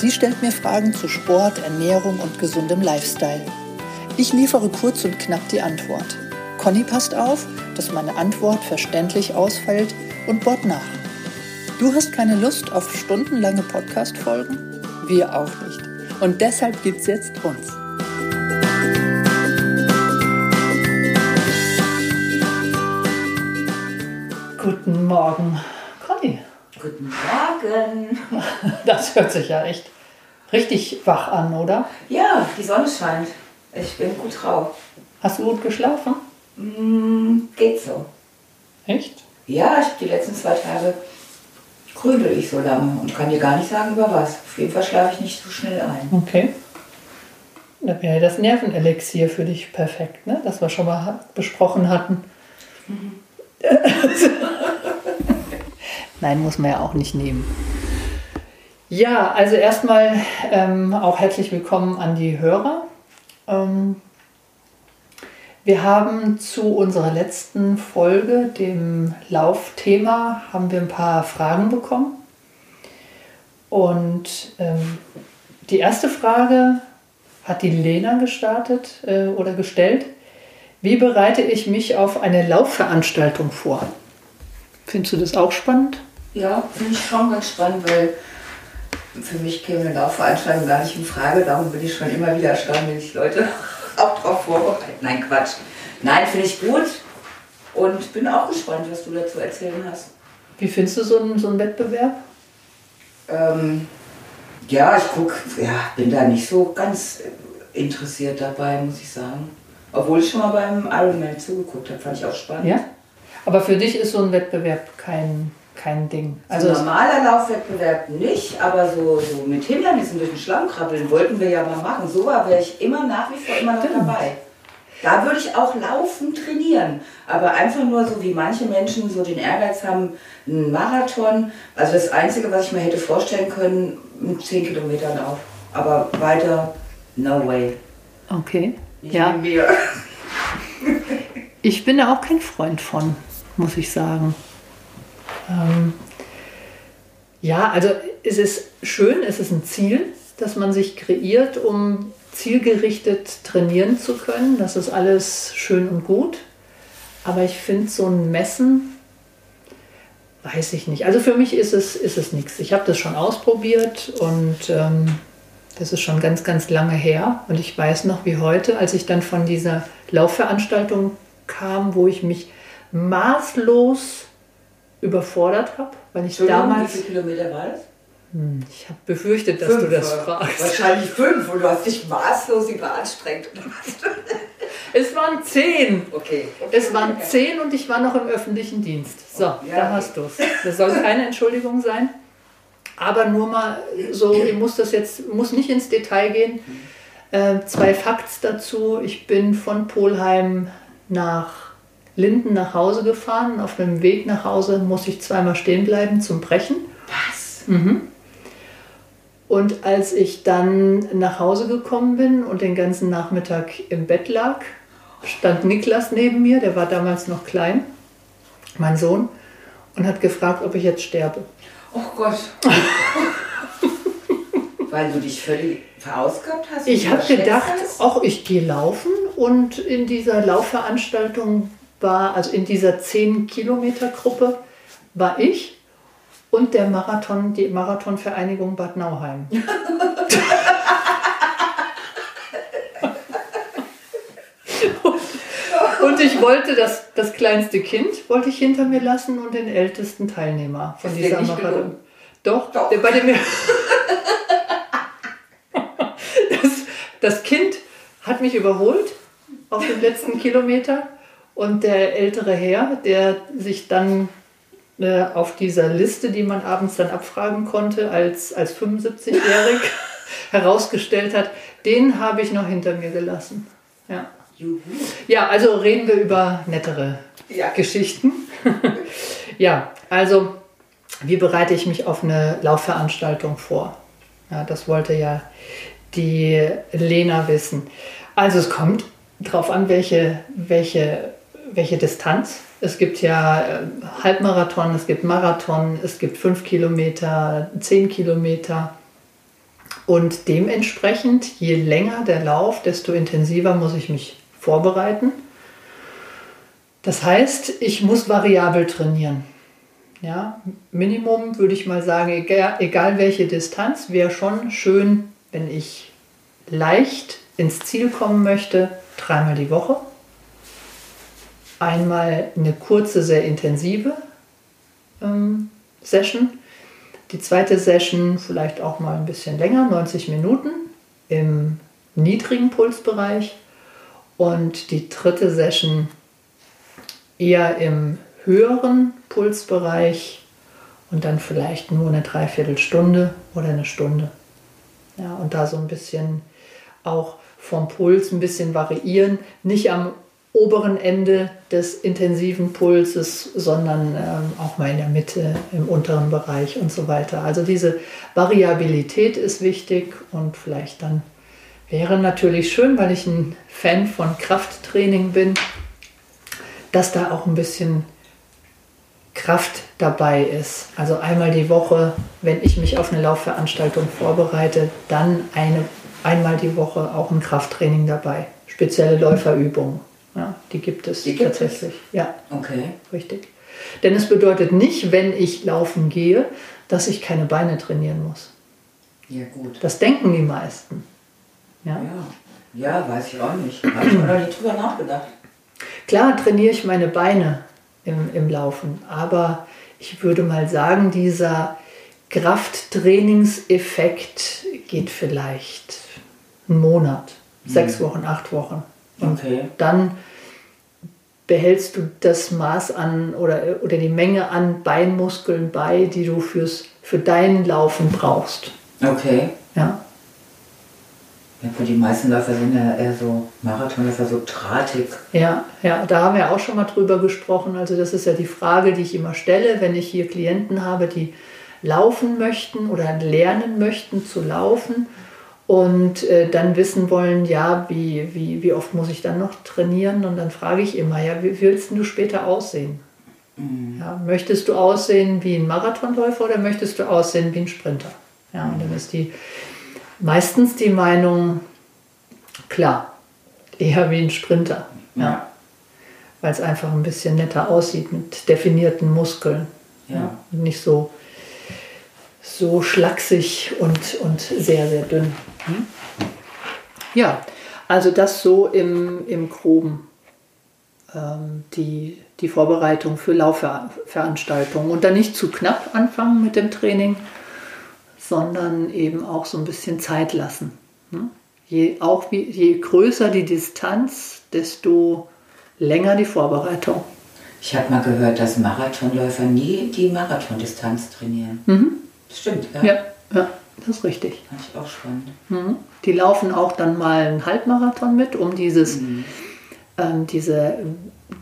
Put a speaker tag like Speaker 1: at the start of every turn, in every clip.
Speaker 1: Sie stellt mir Fragen zu Sport, Ernährung und gesundem Lifestyle. Ich liefere kurz und knapp die Antwort. Conny passt auf, dass meine Antwort verständlich ausfällt und bohrt nach. Du hast keine Lust auf stundenlange Podcast-Folgen? Wir auch nicht. Und deshalb gibt's jetzt uns. Guten Morgen, Conny.
Speaker 2: Guten Morgen.
Speaker 1: Das hört sich ja echt richtig wach an, oder?
Speaker 2: Ja, die Sonne scheint. Ich bin gut drauf.
Speaker 1: Hast du gut geschlafen?
Speaker 2: Mm, geht so.
Speaker 1: Echt?
Speaker 2: Ja, ich, die letzten zwei Tage grübel ich so lange und kann dir gar nicht sagen, über was. Auf jeden Fall schlafe ich nicht so schnell ein.
Speaker 1: Okay. Da wäre das Nervenelixier für dich perfekt, ne? das wir schon mal besprochen hatten. Nein, muss man ja auch nicht nehmen. Ja, also erstmal ähm, auch herzlich willkommen an die Hörer. Ähm, wir haben zu unserer letzten Folge, dem Laufthema, haben wir ein paar Fragen bekommen. Und ähm, die erste Frage hat die Lena gestartet äh, oder gestellt. Wie bereite ich mich auf eine Laufveranstaltung vor? Findest du das auch spannend?
Speaker 2: Ja, finde ich schon ganz spannend, weil für mich käme eine Laufveranstaltung gar nicht in Frage. Darum bin ich schon immer wieder erstaunt, wenn sich Leute auch darauf vorbereiten. Nein, Quatsch. Nein, finde ich gut und bin auch gespannt, was du dazu erzählen hast.
Speaker 1: Wie findest du so einen, so einen Wettbewerb?
Speaker 2: Ähm, ja, ich guck, ja, bin da nicht so ganz interessiert dabei, muss ich sagen. Obwohl ich schon mal beim Ironman zugeguckt habe, fand ich auch spannend.
Speaker 1: Ja? Aber für dich ist so ein Wettbewerb kein, kein Ding.
Speaker 2: Also normaler Laufwettbewerb nicht, aber so, so mit Hindernissen durch den Schlamm krabbeln wollten wir ja mal machen. So war wäre ich immer nach wie vor immer noch
Speaker 1: Stimmt.
Speaker 2: dabei. Da würde ich auch laufen trainieren. Aber einfach nur so wie manche Menschen so den Ehrgeiz haben, einen Marathon. Also das Einzige, was ich mir hätte vorstellen können, ein 10 Kilometer Lauf. Aber weiter, no way.
Speaker 1: okay.
Speaker 2: Nicht
Speaker 1: Ja, ich bin da auch kein Freund von, muss ich sagen. Ähm, ja, also es ist schön, es ist ein Ziel, das man sich kreiert, um zielgerichtet trainieren zu können. Das ist alles schön und gut. Aber ich finde so ein Messen, weiß ich nicht. Also für mich ist es, ist es nichts. Ich habe das schon ausprobiert und ähm, das ist schon ganz, ganz lange her. Und ich weiß noch wie heute, als ich dann von dieser Laufveranstaltung kam, wo ich mich maßlos überfordert habe, weil ich damals,
Speaker 2: wie viele Kilometer war das?
Speaker 1: Hm, ich habe befürchtet, dass
Speaker 2: Fünf,
Speaker 1: du das fragst.
Speaker 2: Wahrscheinlich fünf und du hast dich maßlos überanstrengt.
Speaker 1: Es waren zehn.
Speaker 2: Okay.
Speaker 1: Es waren zehn und ich war noch im öffentlichen Dienst. So,
Speaker 2: Ja,
Speaker 1: da
Speaker 2: okay.
Speaker 1: hast du es. Das soll keine Entschuldigung sein. Aber nur mal so, ich muss das jetzt, muss nicht ins Detail gehen. Äh, zwei Facts dazu. Ich bin von Polheim nach Linden nach Hause gefahren. Auf dem Weg nach Hause musste ich zweimal stehen bleiben zum Brechen.
Speaker 2: Was?
Speaker 1: Und als ich dann nach Hause gekommen bin und den ganzen Nachmittag im Bett lag, stand Niklas neben mir, der war damals noch klein, mein Sohn, und hat gefragt, ob ich jetzt sterbe.
Speaker 2: Oh Gott. Weil du dich völlig verausgabt hast?
Speaker 1: Ich habe gedacht, auch ich gehe laufen und in dieser Laufveranstaltung war, also in dieser 10 Kilometer Gruppe war ich und der Marathon, die Marathonvereinigung Bad Nauheim. Und ich wollte das, das kleinste Kind wollte ich hinter mir lassen und den ältesten Teilnehmer von
Speaker 2: dir
Speaker 1: dieser Marathon. Doch,
Speaker 2: Doch.
Speaker 1: Der, bei dem das, das Kind hat mich überholt auf dem letzten Kilometer und der ältere Herr, der sich dann äh, auf dieser Liste, die man abends dann abfragen konnte, als, als 75-jährig herausgestellt hat, den habe ich noch hinter mir gelassen. Ja. Ja, also reden wir über nettere ja. Geschichten. ja, also wie bereite ich mich auf eine Laufveranstaltung vor? Ja, das wollte ja die Lena wissen. Also es kommt darauf an, welche, welche, welche Distanz. Es gibt ja äh, Halbmarathon, es gibt Marathon, es gibt 5 Kilometer, 10 Kilometer. Und dementsprechend, je länger der Lauf, desto intensiver muss ich mich vorbereiten. Das heißt, ich muss variabel trainieren. Ja, Minimum würde ich mal sagen, egal, egal welche Distanz, wäre schon schön, wenn ich leicht ins Ziel kommen möchte, dreimal die Woche. Einmal eine kurze, sehr intensive ähm, Session. Die zweite Session vielleicht auch mal ein bisschen länger, 90 Minuten im niedrigen Pulsbereich. Und die dritte Session eher im höheren Pulsbereich und dann vielleicht nur eine Dreiviertelstunde oder eine Stunde. Ja, und da so ein bisschen auch vom Puls ein bisschen variieren, nicht am oberen Ende des intensiven Pulses, sondern ähm, auch mal in der Mitte, im unteren Bereich und so weiter. Also diese Variabilität ist wichtig und vielleicht dann wäre natürlich schön, weil ich ein Fan von Krafttraining bin, dass da auch ein bisschen Kraft dabei ist. Also einmal die Woche, wenn ich mich auf eine Laufveranstaltung vorbereite, dann eine, einmal die Woche auch ein Krafttraining dabei. Spezielle Läuferübungen. Die gibt es die gibt tatsächlich. Es? Ja. Okay. Richtig. Denn es bedeutet nicht, wenn ich laufen gehe, dass ich keine Beine trainieren muss.
Speaker 2: Ja, gut.
Speaker 1: Das denken die meisten.
Speaker 2: Ja, ja, ja weiß ich auch nicht. Habe ich noch nicht drüber nachgedacht.
Speaker 1: Klar trainiere ich meine Beine im, im Laufen, aber ich würde mal sagen, dieser Krafttrainingseffekt geht vielleicht einen Monat, mhm. sechs Wochen, acht Wochen. Und okay. dann behältst du das Maß an oder, oder die Menge an Beinmuskeln bei, die du fürs, für dein Laufen brauchst.
Speaker 2: Okay.
Speaker 1: Ja.
Speaker 2: Ja, für die meisten Läufer sind ja eher so Marathonläufer so drahtig.
Speaker 1: Ja, ja, da haben wir auch schon mal drüber gesprochen. Also das ist ja die Frage, die ich immer stelle, wenn ich hier Klienten habe, die laufen möchten oder lernen möchten zu laufen und äh, dann wissen wollen, ja, wie, wie, wie oft muss ich dann noch trainieren? Und dann frage ich immer, ja, wie willst du später aussehen? Mhm. Ja, möchtest du aussehen wie ein Marathonläufer oder möchtest du aussehen wie ein Sprinter? Ja, und dann ist die meistens die Meinung, klar, eher wie ein Sprinter. Ja. ja. Weil es einfach ein bisschen netter aussieht mit definierten Muskeln. Ja. ja. Nicht so, so schlaksig und, und sehr, sehr dünn. Hm? Ja, also das so im, im Groben. Ähm, die, die Vorbereitung für Laufveranstaltungen. Und dann nicht zu knapp anfangen mit dem Training, sondern eben auch so ein bisschen Zeit lassen. Ne? Je, auch wie, je größer die Distanz, desto länger die Vorbereitung.
Speaker 2: Ich habe mal gehört, dass Marathonläufer nie die Marathondistanz trainieren. Mhm. Das stimmt,
Speaker 1: ja? ja? Ja, das ist richtig.
Speaker 2: Fand ich auch spannend.
Speaker 1: Mhm. Die laufen auch dann mal einen Halbmarathon mit, um dieses, mhm. ähm, diese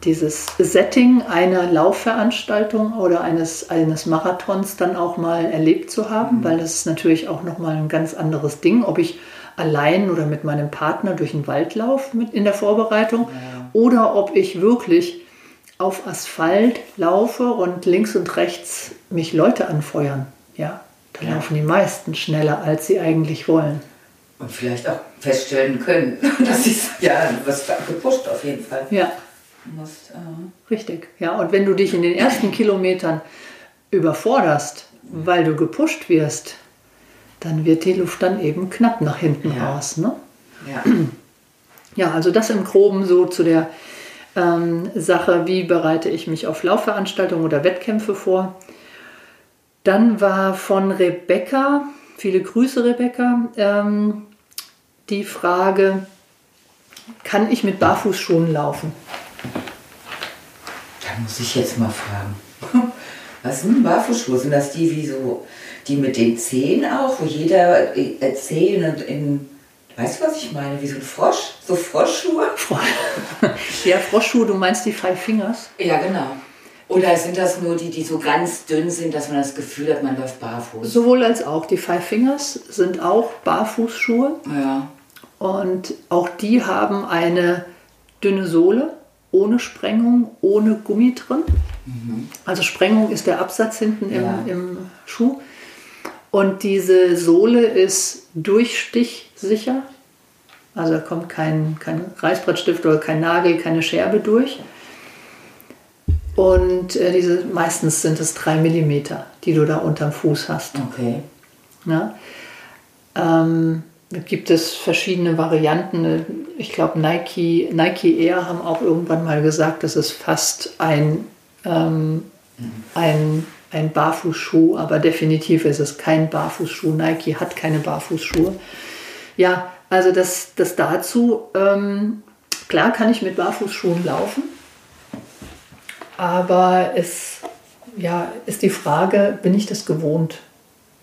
Speaker 1: dieses Setting einer Laufveranstaltung oder eines, eines Marathons dann auch mal erlebt zu haben, mhm. weil das ist natürlich auch nochmal ein ganz anderes Ding, ob ich allein oder mit meinem Partner durch den Wald laufe mit in der Vorbereitung ja. oder ob ich wirklich auf Asphalt laufe und links und rechts mich Leute anfeuern. Ja, da ja. laufen die meisten schneller, als sie eigentlich wollen.
Speaker 2: Und vielleicht auch feststellen können, dass sie ja was gepusht auf jeden Fall.
Speaker 1: Ja musst. Äh Richtig, ja. Und wenn du dich in den ersten Kilometern überforderst, weil du gepusht wirst, dann wird die Luft dann eben knapp nach hinten ja. raus. Ne? Ja. ja, also das im Groben so zu der ähm, Sache, wie bereite ich mich auf Laufveranstaltungen oder Wettkämpfe vor. Dann war von Rebecca, viele Grüße Rebecca, ähm, die Frage, kann ich mit Barfußschuhen laufen?
Speaker 2: Da muss ich jetzt mal fragen. Was sind Barfußschuhe? Sind das die wie so, die mit den Zehen auch, wo jeder äh, Zehen in, in, weißt du, was ich meine? Wie so ein Frosch? So Froschschuhe?
Speaker 1: ja, Froschschuhe, du meinst die Five Fingers?
Speaker 2: Ja, genau. Oder sind das nur die, die so ganz dünn sind, dass man das Gefühl hat, man läuft barfuß?
Speaker 1: Sowohl als auch. Die Five Fingers sind auch Barfußschuhe.
Speaker 2: Ja.
Speaker 1: Und auch die haben eine dünne Sohle, ohne Sprengung, ohne Gummi drin. Mhm. Also Sprengung ist der Absatz hinten im, ja. im Schuh. Und diese Sohle ist durchstichsicher. Also da kommt kein, kein Reißbrettstift oder kein Nagel, keine Scherbe durch. Und äh, diese, meistens sind es drei Millimeter, die du da unterm Fuß hast.
Speaker 2: Okay.
Speaker 1: Ja? Ähm, gibt es verschiedene Varianten. Ich glaube, Nike, Nike Air haben auch irgendwann mal gesagt, das ist fast ein, ähm, mhm. ein, ein Barfußschuh, aber definitiv ist es kein Barfußschuh. Nike hat keine Barfußschuhe. Ja, also das, das dazu. Ähm, klar kann ich mit Barfußschuhen laufen aber es ja, ist die Frage, bin ich das gewohnt?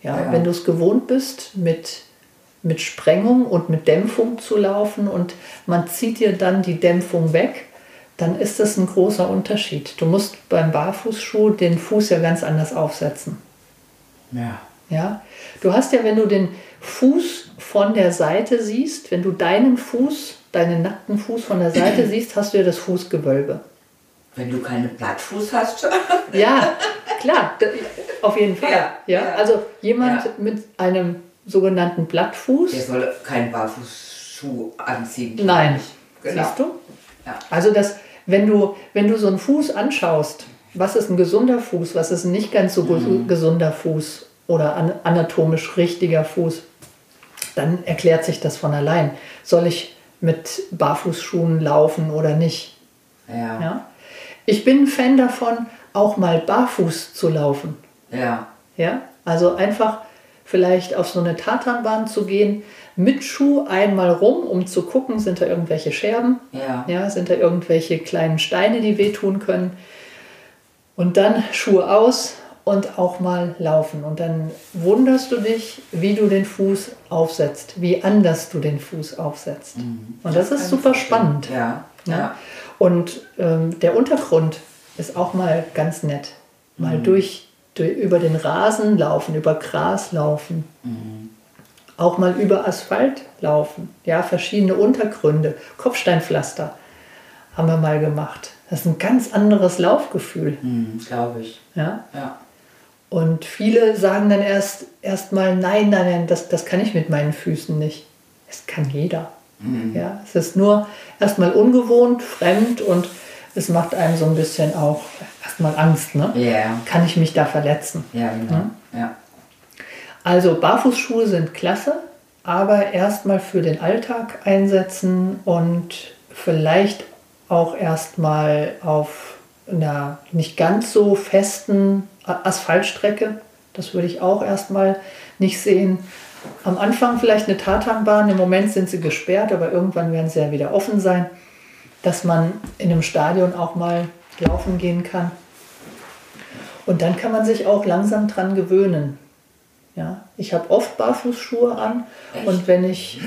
Speaker 1: Ja, ja. Wenn du es gewohnt bist, mit, mit Sprengung und mit Dämpfung zu laufen und man zieht dir dann die Dämpfung weg, dann ist das ein großer Unterschied. Du musst beim Barfußschuh den Fuß ja ganz anders aufsetzen.
Speaker 2: Ja.
Speaker 1: Ja, du hast ja, wenn du den Fuß von der Seite siehst, wenn du deinen Fuß, deinen nackten Fuß von der Seite siehst, hast du ja das Fußgewölbe.
Speaker 2: Wenn du keinen Plattfuß hast.
Speaker 1: ja, klar, auf jeden Fall. Ja, ja. Also jemand ja. mit einem sogenannten Plattfuß.
Speaker 2: Der soll keinen Barfußschuh anziehen.
Speaker 1: Nein. Genau. Siehst du? Ja. Also das, wenn du, wenn du so einen Fuß anschaust, was ist ein gesunder Fuß, was ist ein nicht ganz so mhm. gesunder Fuß oder anatomisch richtiger Fuß, dann erklärt sich das von allein. Soll ich mit Barfußschuhen laufen oder nicht?
Speaker 2: Ja. ja?
Speaker 1: Ich bin ein Fan davon, auch mal barfuß zu laufen.
Speaker 2: Ja.
Speaker 1: Ja, also einfach vielleicht auf so eine Tatanbahn zu gehen, mit Schuh einmal rum, um zu gucken, sind da irgendwelche Scherben,
Speaker 2: ja.
Speaker 1: Ja, sind da irgendwelche kleinen Steine, die wehtun können. Und dann Schuhe aus und auch mal laufen. Und dann wunderst du dich, wie du den Fuß aufsetzt, wie anders du den Fuß aufsetzt. Mhm. Und das, das ist super spannend.
Speaker 2: Ja. ja. ja.
Speaker 1: Und ähm, der Untergrund ist auch mal ganz nett. Mal mhm. durch, durch, über den Rasen laufen, über Gras laufen. Mhm. Auch mal über Asphalt laufen. Ja, verschiedene Untergründe. Kopfsteinpflaster haben wir mal gemacht. Das ist ein ganz anderes Laufgefühl.
Speaker 2: Mhm, Glaube ich.
Speaker 1: Ja?
Speaker 2: ja.
Speaker 1: Und viele sagen dann erst, erst mal, nein, nein, nein, das, das kann ich mit meinen Füßen nicht. Es kann jeder. Mhm. Ja, es ist nur erstmal ungewohnt, fremd und es macht einem so ein bisschen auch erstmal Angst. Ne?
Speaker 2: Yeah.
Speaker 1: Kann ich mich da verletzen?
Speaker 2: Ja, genau. Hm? Ja.
Speaker 1: Also Barfußschuhe sind klasse, aber erstmal für den Alltag einsetzen und vielleicht auch erstmal auf einer nicht ganz so festen Asphaltstrecke. Das würde ich auch erstmal nicht sehen. Am Anfang vielleicht eine Tatanbahn, im Moment sind sie gesperrt, aber irgendwann werden sie ja wieder offen sein, dass man in einem Stadion auch mal laufen gehen kann. Und dann kann man sich auch langsam dran gewöhnen. Ja, ich habe oft Barfußschuhe an Echt? und wenn ich,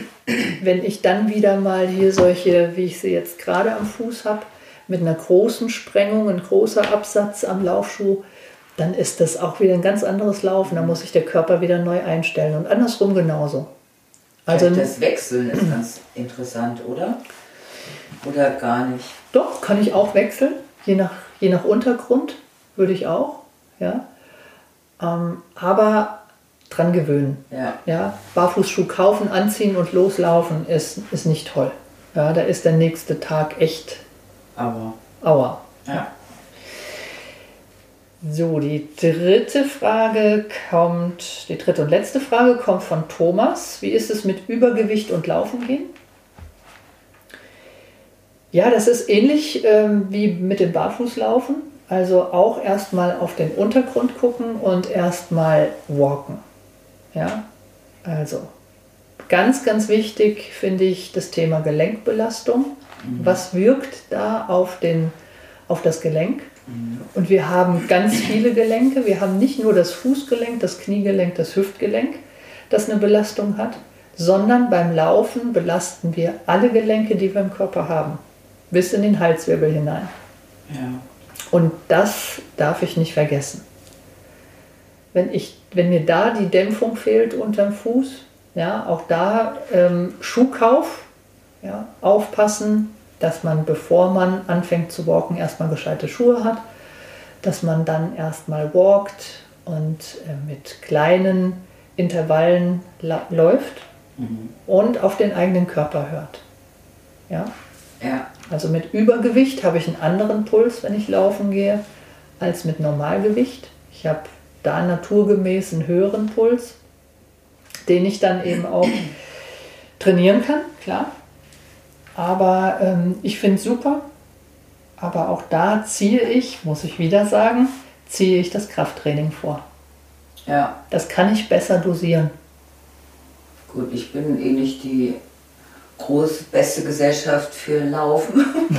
Speaker 1: wenn ich dann wieder mal hier solche, wie ich sie jetzt gerade am Fuß habe, mit einer großen Sprengung, ein großer Absatz am Laufschuh, dann ist das auch wieder ein ganz anderes Laufen. Da muss sich der Körper wieder neu einstellen und andersrum genauso.
Speaker 2: Also das Wechseln ist ganz interessant, oder? Oder gar nicht?
Speaker 1: Doch, kann ich auch wechseln, je nach, je nach Untergrund würde ich auch. Ja. Ähm, aber dran gewöhnen.
Speaker 2: Ja.
Speaker 1: Ja. Barfußschuh kaufen, anziehen und loslaufen ist, ist nicht toll. Ja, da ist der nächste Tag echt
Speaker 2: Aua.
Speaker 1: Aua.
Speaker 2: Ja.
Speaker 1: So, die dritte Frage kommt, die dritte und letzte Frage kommt von Thomas. Wie ist es mit Übergewicht und Laufen gehen? Ja, das ist ähnlich ähm, wie mit dem Barfußlaufen. Also auch erstmal auf den Untergrund gucken und erstmal walken. Ja, also ganz, ganz wichtig finde ich das Thema Gelenkbelastung. Mhm. Was wirkt da auf, den, auf das Gelenk? Und wir haben ganz viele Gelenke. Wir haben nicht nur das Fußgelenk, das Kniegelenk, das Hüftgelenk, das eine Belastung hat, sondern beim Laufen belasten wir alle Gelenke, die wir im Körper haben, bis in den Halswirbel hinein.
Speaker 2: Ja.
Speaker 1: Und das darf ich nicht vergessen. Wenn, ich, wenn mir da die Dämpfung fehlt unterm Fuß, ja, auch da ähm, Schuhkauf, ja, aufpassen, dass man, bevor man anfängt zu walken, erstmal gescheite Schuhe hat, dass man dann erstmal walkt und äh, mit kleinen Intervallen läuft mhm. und auf den eigenen Körper hört. Ja?
Speaker 2: Ja.
Speaker 1: Also mit Übergewicht habe ich einen anderen Puls, wenn ich laufen gehe, als mit Normalgewicht. Ich habe da naturgemäß einen höheren Puls, den ich dann eben auch trainieren kann, klar. Aber ähm, ich finde es super. Aber auch da ziehe ich, muss ich wieder sagen, ziehe ich das Krafttraining vor.
Speaker 2: Ja.
Speaker 1: Das kann ich besser dosieren.
Speaker 2: Gut, ich bin eh nicht die große, beste Gesellschaft für Laufen.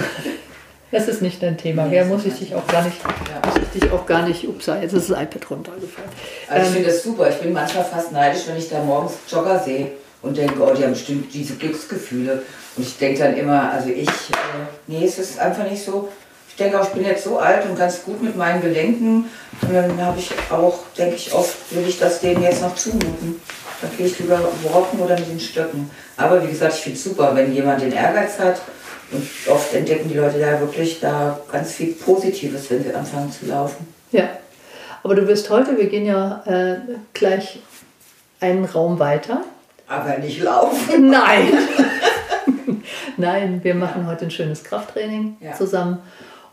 Speaker 1: Das ist nicht dein Thema. Nee, muss ich dich auch gar nicht, ja. muss ich dich auch gar nicht, ups, jetzt ist das iPad runtergefallen.
Speaker 2: Also ich ähm, finde das super. Ich bin manchmal fast neidisch, wenn ich da morgens Jogger sehe und denke, oh, die haben bestimmt diese Glücksgefühle. Und ich denke dann immer, also ich, äh, nee, es ist einfach nicht so. Ich denke auch, ich bin jetzt so alt und ganz gut mit meinen Gelenken. Und dann habe ich auch, denke ich oft, will ich das denen jetzt noch zumuten. Dann gehe ich lieber walken oder mit den Stöcken. Aber wie gesagt, ich finde es super, wenn jemand den Ehrgeiz hat. Und oft entdecken die Leute da wirklich da ganz viel Positives, wenn sie anfangen zu laufen.
Speaker 1: Ja, aber du wirst heute, wir gehen ja äh, gleich einen Raum weiter.
Speaker 2: Aber nicht laufen.
Speaker 1: Nein. Nein, wir machen heute ein schönes Krafttraining ja. zusammen.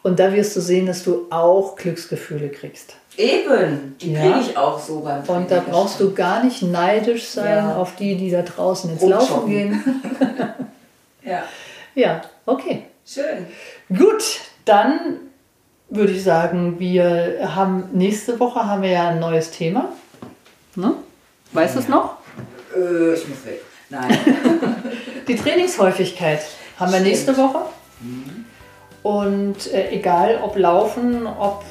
Speaker 1: Und da wirst du sehen, dass du auch Glücksgefühle kriegst.
Speaker 2: Eben, die ja. kriege ich auch so beim
Speaker 1: Und da brauchst du gar nicht neidisch sein ja. auf die, die da draußen ins Laufen gehen.
Speaker 2: ja.
Speaker 1: Ja, okay.
Speaker 2: Schön.
Speaker 1: Gut, dann würde ich sagen, wir haben nächste Woche haben wir ja ein neues Thema. Ne? Weißt du es noch?
Speaker 2: Äh, ich muss weg. Nein.
Speaker 1: Die Trainingshäufigkeit haben wir nächste Woche. Mhm. Und äh, egal ob Laufen, ob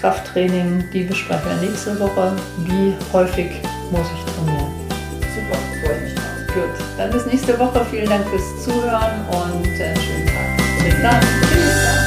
Speaker 1: Krafttraining, die besprechen wir nächste Woche. Wie häufig muss ich trainieren?
Speaker 2: Super, freue mich drauf.
Speaker 1: Gut, dann bis nächste Woche. Vielen Dank fürs Zuhören und äh, schönen Tag. Bis dann. Tschüss.